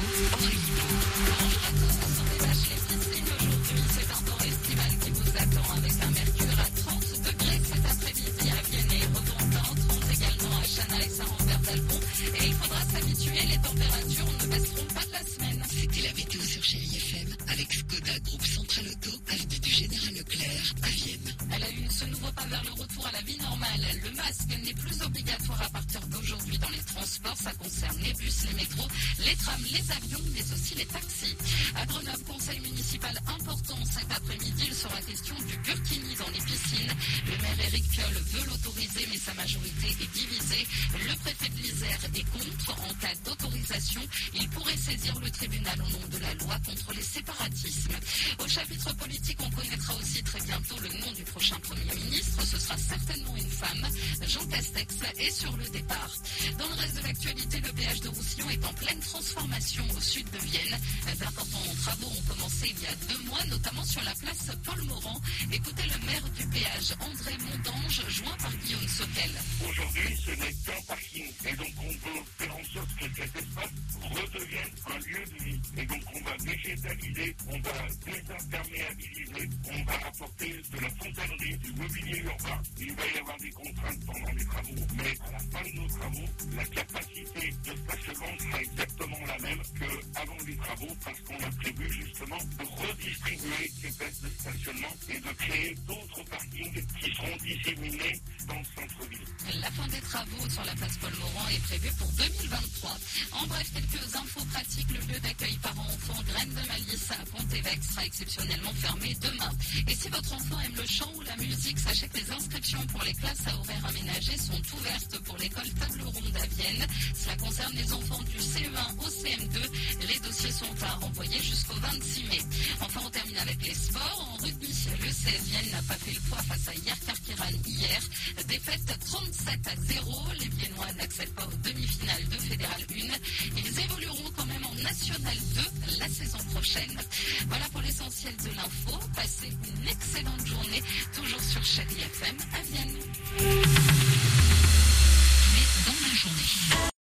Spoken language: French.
Aujourd'hui C'est un temps estival qui vous attend avec un mercure à 30 degrés cet après-midi à Vienne et Rodonta, en également à Chana et Saint-Robert-Dalbon et il faudra s'habituer, les températures ne baisseront pas de la semaine. C'était la météo sur GIFM, Alex Koda, groupe central auto, avenue du général Leclerc à Vienne. La une, ce nouveau pas vers le retour à la vie normale. Le masque n'est plus obligatoire à partir d'aujourd'hui dans les transports. Ça concerne les bus, les métros, les trams, les avions, mais aussi les taxis. À Grenoble, conseil municipal important cet après-midi, il sera question du burkini dans les piscines. Le maire Éric Piolle veut l'autoriser, mais sa majorité est divisée. Le préfet de l'Isère est contre. En cas d'autorisation, il pourrait saisir le tribunal au nom de la loi contre les séparatismes. Au chapitre politique, on connaîtra aussi très bientôt le prochain Premier ministre. Ce sera certainement une femme. Jean Castex est sur le départ. Dans le reste de l'actualité, le péage de Roussillon est en pleine transformation au sud de Vienne. D'importants travaux ont commencé il y a deux mois, notamment sur la place Paul Morand. Écoutez le maire du péage, André Mondange, joint par Guillaume Soquel. Aujourd'hui, ce n'est qu'un parking. Va végétaliser, on va désimperméabiliser, on va apporter de la fontainerie, du mobilier urbain. Il va y avoir des contraintes pendant les travaux. Mais à la fin de nos travaux, la capacité de stationnement sera exactement la même qu'avant les travaux parce qu'on a prévu justement de redistribuer ces places de stationnement et de créer d'autres parkings qui seront disséminés dans le centre-ville. La fin des travaux sur la place Paul Morand est prévue pour 2023. En bref, quelques infos pratiques. Sera exceptionnellement fermé demain. Et si votre enfant aime le chant ou la musique, sachez que les inscriptions pour les classes à horaires aménagés sont ouvertes pour l'école Table Ronde à Vienne. Cela concerne les enfants du CE1 au CM2. Les dossiers sont à envoyer jusqu'au 26 mai. Enfin, on termine avec les sports. En rugby, le 16 Vienne n'a pas fait le poids face à Yerkarkiran hier. Défaite 37 à 0. Les Viennois n'accèdent pas aux demi-finales de Fédéral 1. National 2 la saison prochaine. Voilà pour l'essentiel de l'info. Passez une excellente journée, toujours sur Chérie FM à Vienne.